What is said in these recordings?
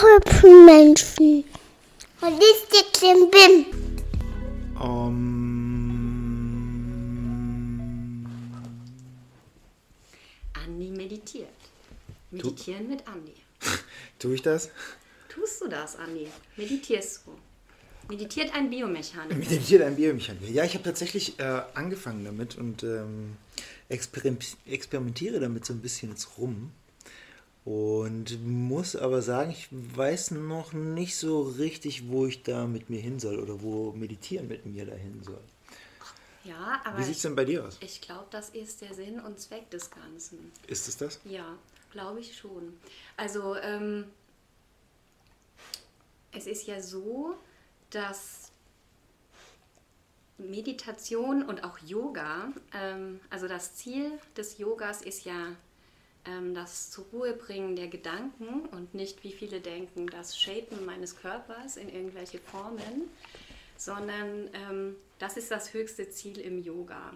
Hübschen Menschen. Und ist der Klimbim? Um, Andi meditiert. Meditieren mit Andi. tue ich das? Tust du das, Andi? Meditierst du? Meditiert ein Biomechaniker. Meditiert ein Biomechaniker. Ja, ich habe tatsächlich äh, angefangen damit und ähm, experim experimentiere damit so ein bisschen jetzt rum. Und muss aber sagen, ich weiß noch nicht so richtig, wo ich da mit mir hin soll oder wo Meditieren mit mir dahin soll. Ja, aber Wie sieht es denn bei dir aus? ich glaube, das ist der Sinn und Zweck des Ganzen. Ist es das? Ja, glaube ich schon. Also, ähm, es ist ja so, dass Meditation und auch Yoga, ähm, also das Ziel des Yogas ist ja das zur Ruhe bringen der Gedanken und nicht, wie viele denken, das Shapen meines Körpers in irgendwelche Formen, sondern ähm, das ist das höchste Ziel im Yoga.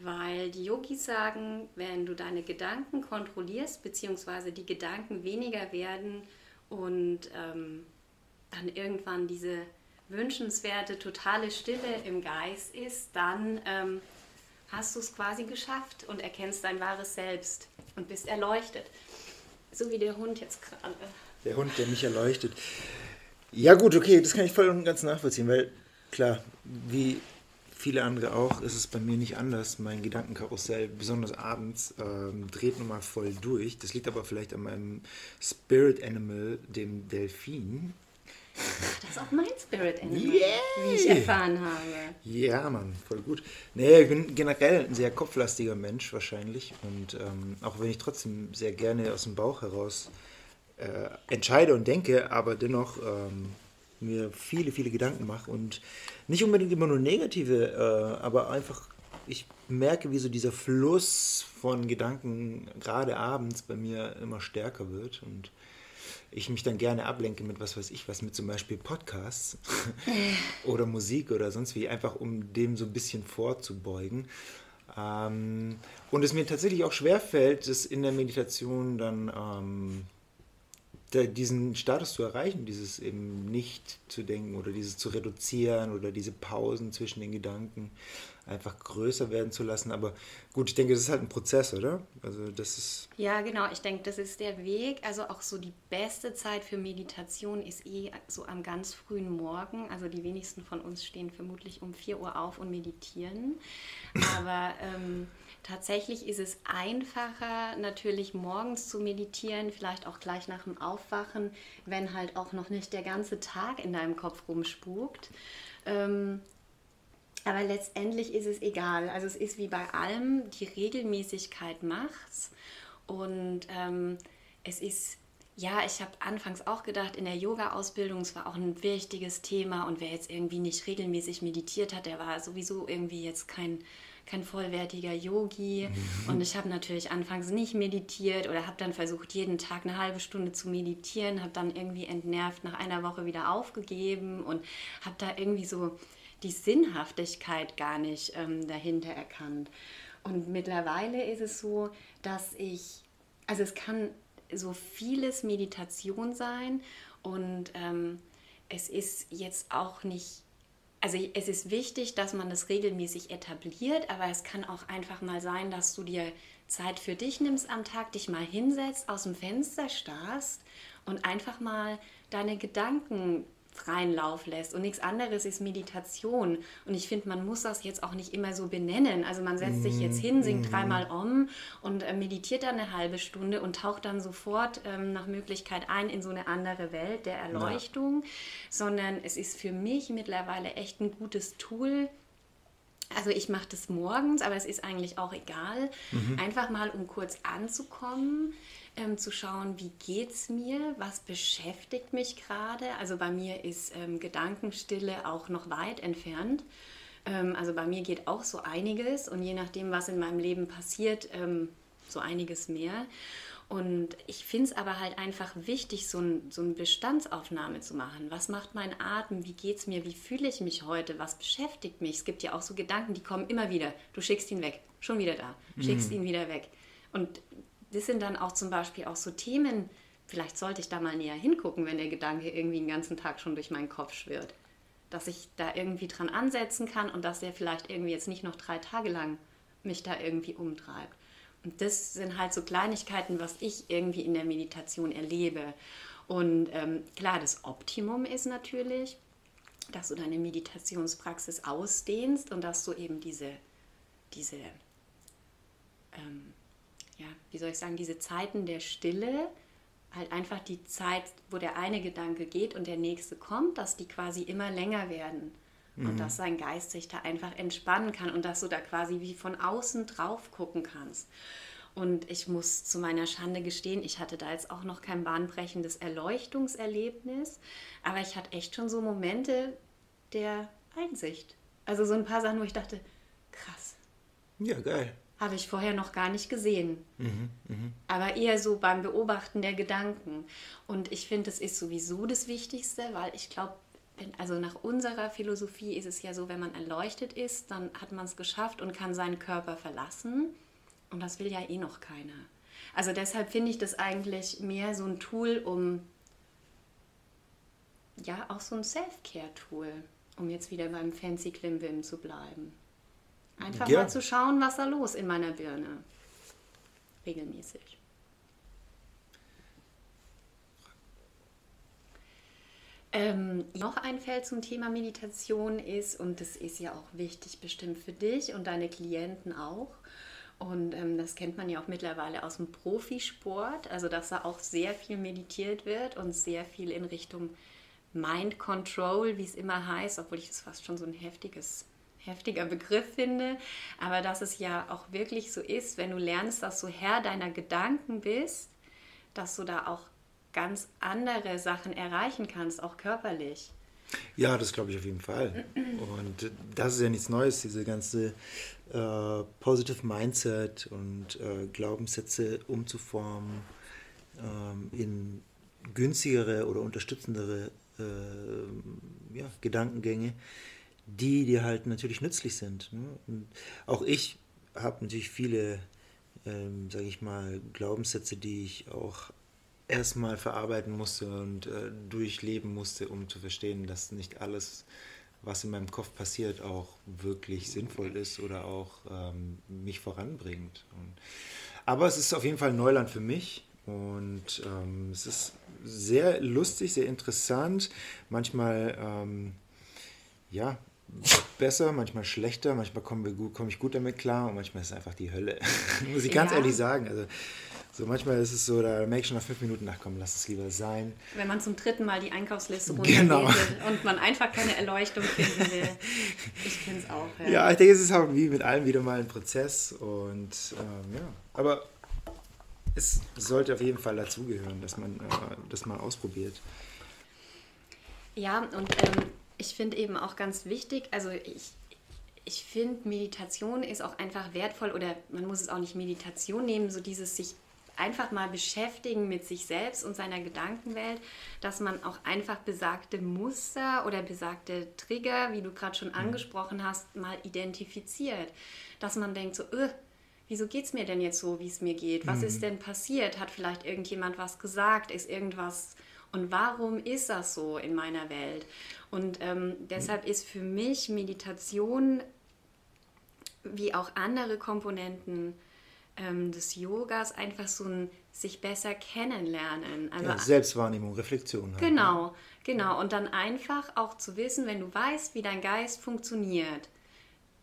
Weil die Yogis sagen, wenn du deine Gedanken kontrollierst, beziehungsweise die Gedanken weniger werden und ähm, dann irgendwann diese wünschenswerte, totale Stille im Geist ist, dann ähm, hast du es quasi geschafft und erkennst dein wahres Selbst und bist erleuchtet. So wie der Hund jetzt gerade. Der Hund, der mich erleuchtet. Ja gut, okay, das kann ich voll und ganz nachvollziehen, weil klar, wie viele andere auch, ist es bei mir nicht anders. Mein Gedankenkarussell, besonders abends, ähm, dreht nun mal voll durch. Das liegt aber vielleicht an meinem Spirit Animal, dem Delfin. Das ist auch mein Spirit Animal, Yay! wie ich erfahren habe. Ja, Mann, voll gut. Nee, ich bin generell ein sehr kopflastiger Mensch wahrscheinlich. Und ähm, auch wenn ich trotzdem sehr gerne aus dem Bauch heraus äh, entscheide und denke, aber dennoch ähm, mir viele, viele Gedanken mache und nicht unbedingt immer nur negative, äh, aber einfach, ich merke, wie so dieser Fluss von Gedanken gerade abends bei mir immer stärker wird und ich mich dann gerne ablenke mit was weiß ich was, mit zum Beispiel Podcasts oder Musik oder sonst wie, einfach um dem so ein bisschen vorzubeugen. Ähm, und es mir tatsächlich auch schwerfällt, das in der Meditation dann ähm, da, diesen Status zu erreichen, dieses eben nicht zu denken oder dieses zu reduzieren oder diese Pausen zwischen den Gedanken einfach größer werden zu lassen. Aber gut, ich denke, das ist halt ein Prozess, oder? Also das ist Ja, genau. Ich denke, das ist der Weg. Also auch so die beste Zeit für Meditation ist eh so am ganz frühen Morgen. Also die wenigsten von uns stehen vermutlich um 4 Uhr auf und meditieren. Aber ähm, tatsächlich ist es einfacher, natürlich morgens zu meditieren, vielleicht auch gleich nach dem Aufwachen, wenn halt auch noch nicht der ganze Tag in deinem Kopf rumspukt. Ähm, aber letztendlich ist es egal. Also es ist wie bei allem, die Regelmäßigkeit macht's. Und ähm, es ist, ja, ich habe anfangs auch gedacht, in der Yoga-Ausbildung, es war auch ein wichtiges Thema. Und wer jetzt irgendwie nicht regelmäßig meditiert hat, der war sowieso irgendwie jetzt kein, kein vollwertiger Yogi. Und ich habe natürlich anfangs nicht meditiert oder habe dann versucht, jeden Tag eine halbe Stunde zu meditieren, habe dann irgendwie entnervt nach einer Woche wieder aufgegeben und habe da irgendwie so die Sinnhaftigkeit gar nicht ähm, dahinter erkannt. Und mittlerweile ist es so, dass ich, also es kann so vieles Meditation sein und ähm, es ist jetzt auch nicht, also es ist wichtig, dass man das regelmäßig etabliert, aber es kann auch einfach mal sein, dass du dir Zeit für dich nimmst am Tag, dich mal hinsetzt, aus dem Fenster starrst und einfach mal deine Gedanken freien Lauf lässt. Und nichts anderes ist Meditation. Und ich finde, man muss das jetzt auch nicht immer so benennen. Also man setzt sich jetzt hin, singt dreimal um und äh, meditiert dann eine halbe Stunde und taucht dann sofort ähm, nach Möglichkeit ein in so eine andere Welt der Erleuchtung. Sondern es ist für mich mittlerweile echt ein gutes Tool, also ich mache das morgens, aber es ist eigentlich auch egal. Einfach mal, um kurz anzukommen, ähm, zu schauen, wie geht's mir, was beschäftigt mich gerade. Also bei mir ist ähm, Gedankenstille auch noch weit entfernt. Ähm, also bei mir geht auch so einiges und je nachdem, was in meinem Leben passiert, ähm, so einiges mehr. Und ich finde es aber halt einfach wichtig, so, ein, so eine Bestandsaufnahme zu machen. Was macht mein Atem? Wie geht es mir? Wie fühle ich mich heute? Was beschäftigt mich? Es gibt ja auch so Gedanken, die kommen immer wieder. Du schickst ihn weg, schon wieder da, schickst ihn wieder weg. Und das sind dann auch zum Beispiel auch so Themen, vielleicht sollte ich da mal näher hingucken, wenn der Gedanke irgendwie den ganzen Tag schon durch meinen Kopf schwirrt. Dass ich da irgendwie dran ansetzen kann und dass der vielleicht irgendwie jetzt nicht noch drei Tage lang mich da irgendwie umtreibt. Und das sind halt so Kleinigkeiten, was ich irgendwie in der Meditation erlebe. Und ähm, klar, das Optimum ist natürlich, dass du deine Meditationspraxis ausdehnst und dass du eben diese, diese ähm, ja, wie soll ich sagen, diese Zeiten der Stille, halt einfach die Zeit, wo der eine Gedanke geht und der nächste kommt, dass die quasi immer länger werden. Mhm. Und dass sein Geist sich da einfach entspannen kann und dass du da quasi wie von außen drauf gucken kannst. Und ich muss zu meiner Schande gestehen, ich hatte da jetzt auch noch kein bahnbrechendes Erleuchtungserlebnis, aber ich hatte echt schon so Momente der Einsicht. Also so ein paar Sachen, wo ich dachte, krass. Ja, geil. Habe ich vorher noch gar nicht gesehen. Mhm, mh. Aber eher so beim Beobachten der Gedanken. Und ich finde, das ist sowieso das Wichtigste, weil ich glaube, also nach unserer Philosophie ist es ja so, wenn man erleuchtet ist, dann hat man es geschafft und kann seinen Körper verlassen. Und das will ja eh noch keiner. Also deshalb finde ich das eigentlich mehr so ein Tool, um ja auch so ein Self-Care-Tool, um jetzt wieder beim Fancy Klimbim zu bleiben. Einfach ja. mal zu schauen, was da los in meiner Birne. Regelmäßig. Ähm, noch ein Feld zum Thema Meditation ist, und das ist ja auch wichtig bestimmt für dich und deine Klienten auch, und ähm, das kennt man ja auch mittlerweile aus dem Profisport, also dass da auch sehr viel meditiert wird und sehr viel in Richtung Mind Control, wie es immer heißt, obwohl ich das fast schon so ein heftiges heftiger Begriff finde, aber dass es ja auch wirklich so ist, wenn du lernst, dass du Herr deiner Gedanken bist, dass du da auch ganz andere Sachen erreichen kannst, auch körperlich. Ja, das glaube ich auf jeden Fall. Und das ist ja nichts Neues, diese ganze äh, Positive Mindset und äh, Glaubenssätze umzuformen äh, in günstigere oder unterstützendere äh, ja, Gedankengänge die dir halt natürlich nützlich sind. Ne? Und auch ich habe natürlich viele, ähm, sage ich mal, Glaubenssätze, die ich auch erstmal verarbeiten musste und äh, durchleben musste, um zu verstehen, dass nicht alles, was in meinem Kopf passiert, auch wirklich sinnvoll ist oder auch ähm, mich voranbringt. Und, aber es ist auf jeden Fall Neuland für mich und ähm, es ist sehr lustig, sehr interessant. Manchmal, ähm, ja, besser, manchmal schlechter, manchmal komme komm ich gut damit klar und manchmal ist es einfach die Hölle. Muss ich ganz ja. ehrlich sagen. Also, so manchmal ist es so, da merke ich schon nach fünf Minuten, ach komm, lass es lieber sein. Wenn man zum dritten Mal die Einkaufsliste runtergeht genau. und man einfach keine Erleuchtung finden will. Ich kenne es auch. Ja. ja. ich denke, es ist auch wie mit allem wieder mal ein Prozess und ähm, ja, aber es sollte auf jeden Fall dazugehören, dass man äh, das mal ausprobiert. Ja, und ähm, ich finde eben auch ganz wichtig, also ich, ich finde, Meditation ist auch einfach wertvoll oder man muss es auch nicht Meditation nehmen, so dieses sich einfach mal beschäftigen mit sich selbst und seiner Gedankenwelt, dass man auch einfach besagte Muster oder besagte Trigger, wie du gerade schon mhm. angesprochen hast, mal identifiziert. Dass man denkt so, öh, wieso geht es mir denn jetzt so, wie es mir geht? Was mhm. ist denn passiert? Hat vielleicht irgendjemand was gesagt? Ist irgendwas und warum ist das so in meiner Welt? Und ähm, deshalb ist für mich Meditation wie auch andere Komponenten ähm, des Yogas einfach so ein sich besser kennenlernen. Also ja, Selbstwahrnehmung, Reflexion. Halt, ne? genau, ne? genau. Und dann einfach auch zu wissen, wenn du weißt, wie dein Geist funktioniert,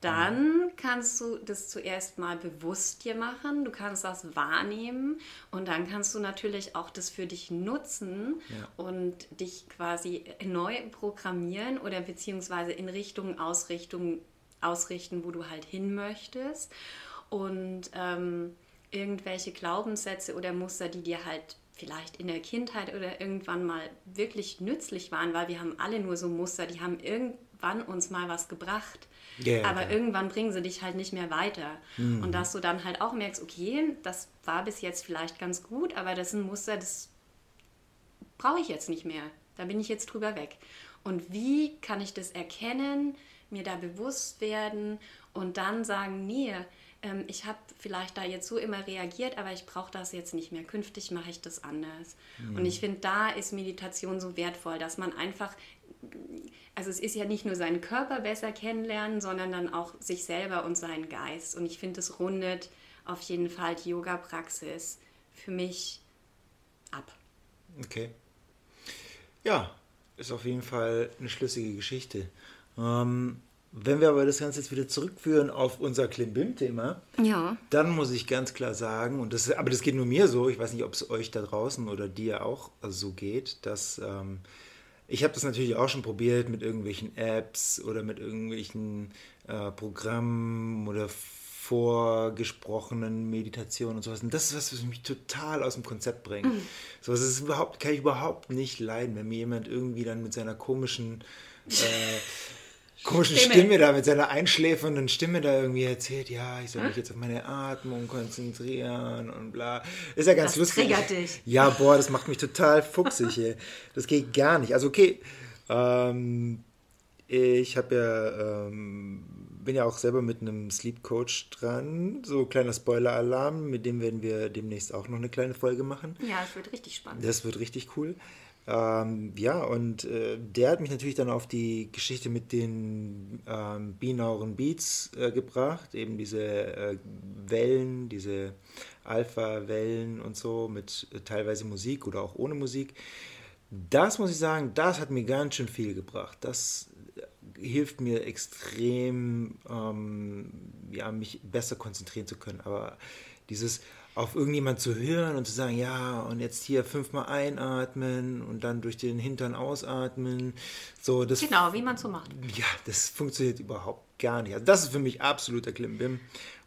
dann kannst du das zuerst mal bewusst dir machen, du kannst das wahrnehmen und dann kannst du natürlich auch das für dich nutzen ja. und dich quasi neu programmieren oder beziehungsweise in Richtung Ausrichtung ausrichten, wo du halt hin möchtest. Und ähm, irgendwelche Glaubenssätze oder Muster, die dir halt vielleicht in der Kindheit oder irgendwann mal wirklich nützlich waren, weil wir haben alle nur so Muster, die haben irgendwann uns mal was gebracht Yeah, aber okay. irgendwann bringen sie dich halt nicht mehr weiter. Mhm. Und dass du dann halt auch merkst, okay, das war bis jetzt vielleicht ganz gut, aber das ist ein Muster, das brauche ich jetzt nicht mehr. Da bin ich jetzt drüber weg. Und wie kann ich das erkennen, mir da bewusst werden und dann sagen, nee, ähm, ich habe vielleicht da jetzt so immer reagiert, aber ich brauche das jetzt nicht mehr. Künftig mache ich das anders. Mhm. Und ich finde, da ist Meditation so wertvoll, dass man einfach, also es ist ja nicht nur seinen Körper besser kennenlernen, sondern dann auch sich selber und seinen Geist. Und ich finde, es rundet auf jeden Fall die Yoga-Praxis für mich ab. Okay. Ja, ist auf jeden Fall eine schlüssige Geschichte. Ähm, wenn wir aber das Ganze jetzt wieder zurückführen auf unser Klimbim-Thema, ja. dann muss ich ganz klar sagen, und das, aber das geht nur mir so, ich weiß nicht, ob es euch da draußen oder dir auch so geht, dass ähm, ich habe das natürlich auch schon probiert mit irgendwelchen Apps oder mit irgendwelchen äh, Programmen oder vorgesprochenen Meditationen und sowas. Und das ist was, was mich total aus dem Konzept bringt. Mhm. So was ist überhaupt, kann ich überhaupt nicht leiden, wenn mir jemand irgendwie dann mit seiner komischen äh, komischen Stimme. Stimme. da, mit seiner einschläfernden Stimme da irgendwie erzählt, ja, ich soll mich jetzt auf meine Atmung konzentrieren und bla. Ist ja ganz das lustig. Triggert dich. Ja, boah, das macht mich total fuchsig. Ey. Das geht gar nicht. Also okay, ähm, ich habe ja, ähm, bin ja auch selber mit einem Sleep Coach dran. So kleiner Spoiler-Alarm, mit dem werden wir demnächst auch noch eine kleine Folge machen. Ja, es wird richtig spannend. Das wird richtig cool. Ähm, ja, und äh, der hat mich natürlich dann auf die Geschichte mit den ähm, binauren Beats äh, gebracht, eben diese äh, Wellen, diese Alpha-Wellen und so mit äh, teilweise Musik oder auch ohne Musik. Das muss ich sagen, das hat mir ganz schön viel gebracht. Das äh, hilft mir extrem, ähm, ja, mich besser konzentrieren zu können. Aber dieses auf irgendjemand zu hören und zu sagen, ja, und jetzt hier fünfmal einatmen und dann durch den Hintern ausatmen. So, das genau, wie man so macht. Ja, das funktioniert überhaupt gar nicht. Also das ist für mich absoluter Klimbim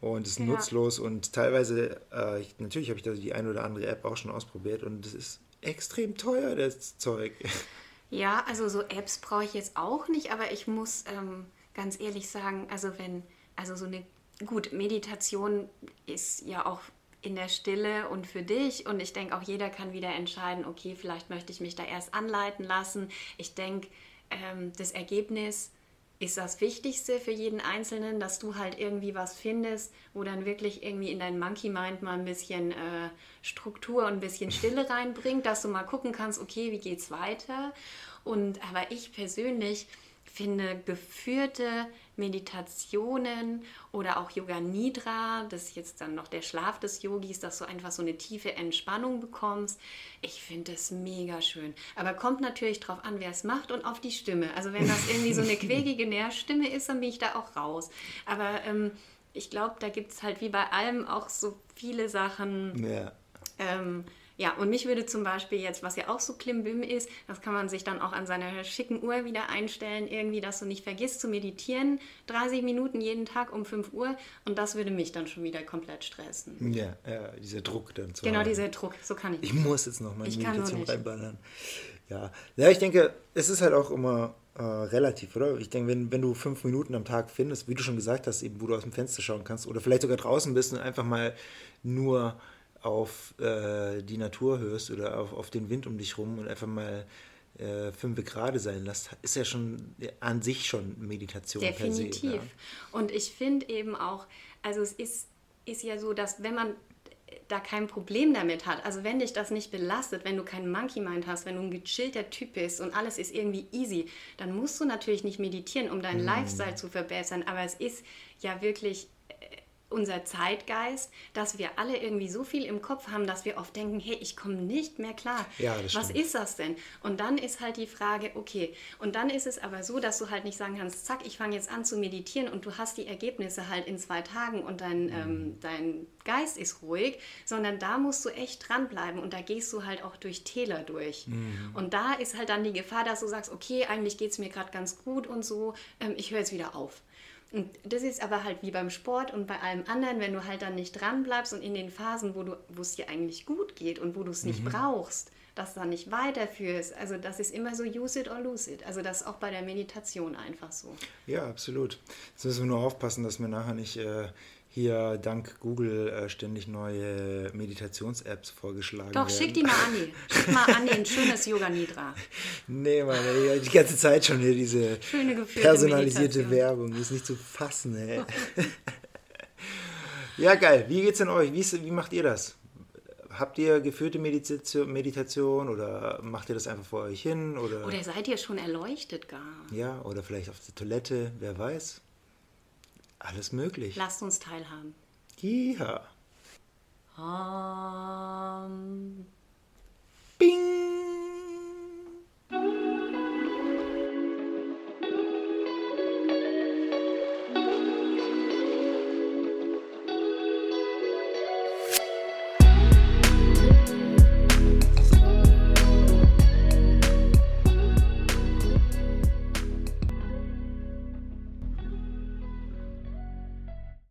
und ist ja. nutzlos und teilweise, äh, ich, natürlich habe ich da die eine oder andere App auch schon ausprobiert und es ist extrem teuer, das Zeug. Ja, also so Apps brauche ich jetzt auch nicht, aber ich muss ähm, ganz ehrlich sagen, also wenn, also so eine, gut, Meditation ist ja auch in der Stille und für dich. Und ich denke, auch jeder kann wieder entscheiden, okay, vielleicht möchte ich mich da erst anleiten lassen. Ich denke, ähm, das Ergebnis ist das Wichtigste für jeden Einzelnen, dass du halt irgendwie was findest, wo dann wirklich irgendwie in dein Monkey Mind mal ein bisschen äh, Struktur und ein bisschen Stille reinbringt, dass du mal gucken kannst, okay, wie geht's weiter? Und aber ich persönlich finde geführte Meditationen oder auch Yoga Nidra, das ist jetzt dann noch der Schlaf des Yogis, dass du einfach so eine tiefe Entspannung bekommst. Ich finde das mega schön. Aber kommt natürlich drauf an, wer es macht und auf die Stimme. Also wenn das irgendwie so eine quäkige Nährstimme ist, dann bin ich da auch raus. Aber ähm, ich glaube, da gibt es halt wie bei allem auch so viele Sachen. Ja. Ähm, ja, und mich würde zum Beispiel jetzt, was ja auch so Klimbim ist, das kann man sich dann auch an seiner schicken Uhr wieder einstellen, irgendwie, dass du nicht vergisst zu meditieren, 30 Minuten jeden Tag um 5 Uhr und das würde mich dann schon wieder komplett stressen. Ja, ja dieser Druck dann zu Genau, haben. dieser Druck, so kann ich. Ich muss jetzt noch meine Meditation reinballern. Ja. ja, ich denke, es ist halt auch immer äh, relativ, oder? Ich denke, wenn, wenn du fünf Minuten am Tag findest, wie du schon gesagt hast, eben wo du aus dem Fenster schauen kannst oder vielleicht sogar draußen bist und einfach mal nur auf äh, die Natur hörst oder auf, auf den Wind um dich rum und einfach mal äh, fünf gerade sein lässt, ist ja schon an sich schon Meditation Definitiv. per se. Ja. Und ich finde eben auch, also es ist, ist ja so, dass wenn man da kein Problem damit hat, also wenn dich das nicht belastet, wenn du keinen Monkey Mind hast, wenn du ein gechillter Typ bist und alles ist irgendwie easy, dann musst du natürlich nicht meditieren, um deinen mm. Lifestyle zu verbessern, aber es ist ja wirklich unser Zeitgeist, dass wir alle irgendwie so viel im Kopf haben, dass wir oft denken, hey, ich komme nicht mehr klar. Ja, Was stimmt. ist das denn? Und dann ist halt die Frage, okay, und dann ist es aber so, dass du halt nicht sagen kannst, zack, ich fange jetzt an zu meditieren und du hast die Ergebnisse halt in zwei Tagen und dein, mhm. ähm, dein Geist ist ruhig, sondern da musst du echt dranbleiben und da gehst du halt auch durch Täler durch. Mhm. Und da ist halt dann die Gefahr, dass du sagst, okay, eigentlich geht es mir gerade ganz gut und so, ähm, ich höre jetzt wieder auf. Und das ist aber halt wie beim Sport und bei allem anderen, wenn du halt dann nicht dran bleibst und in den Phasen, wo, du, wo es dir eigentlich gut geht und wo du es nicht mhm. brauchst, das dann nicht weiterführst. Also das ist immer so use it or lose it. Also das ist auch bei der Meditation einfach so. Ja, absolut. Jetzt müssen wir nur aufpassen, dass wir nachher nicht äh, hier dank Google äh, ständig neue Meditations-Apps vorgeschlagen Doch, werden. schick die mal an die. Schick mal an ein schönes Yoga Nidra. Nee, Mann, ey, die ganze Zeit schon hier diese personalisierte Meditation. Werbung. Die ist nicht zu fassen, ey. Ja, geil. Wie geht's denn euch? Wie, ist, wie macht ihr das? Habt ihr geführte Meditation, Meditation oder macht ihr das einfach vor euch hin? Oder, Oder seid ihr schon erleuchtet gar? ja, oder vielleicht auf der Toilette, wer weiß. Alles möglich. Lasst uns teilhaben. Ja. Um. Bing!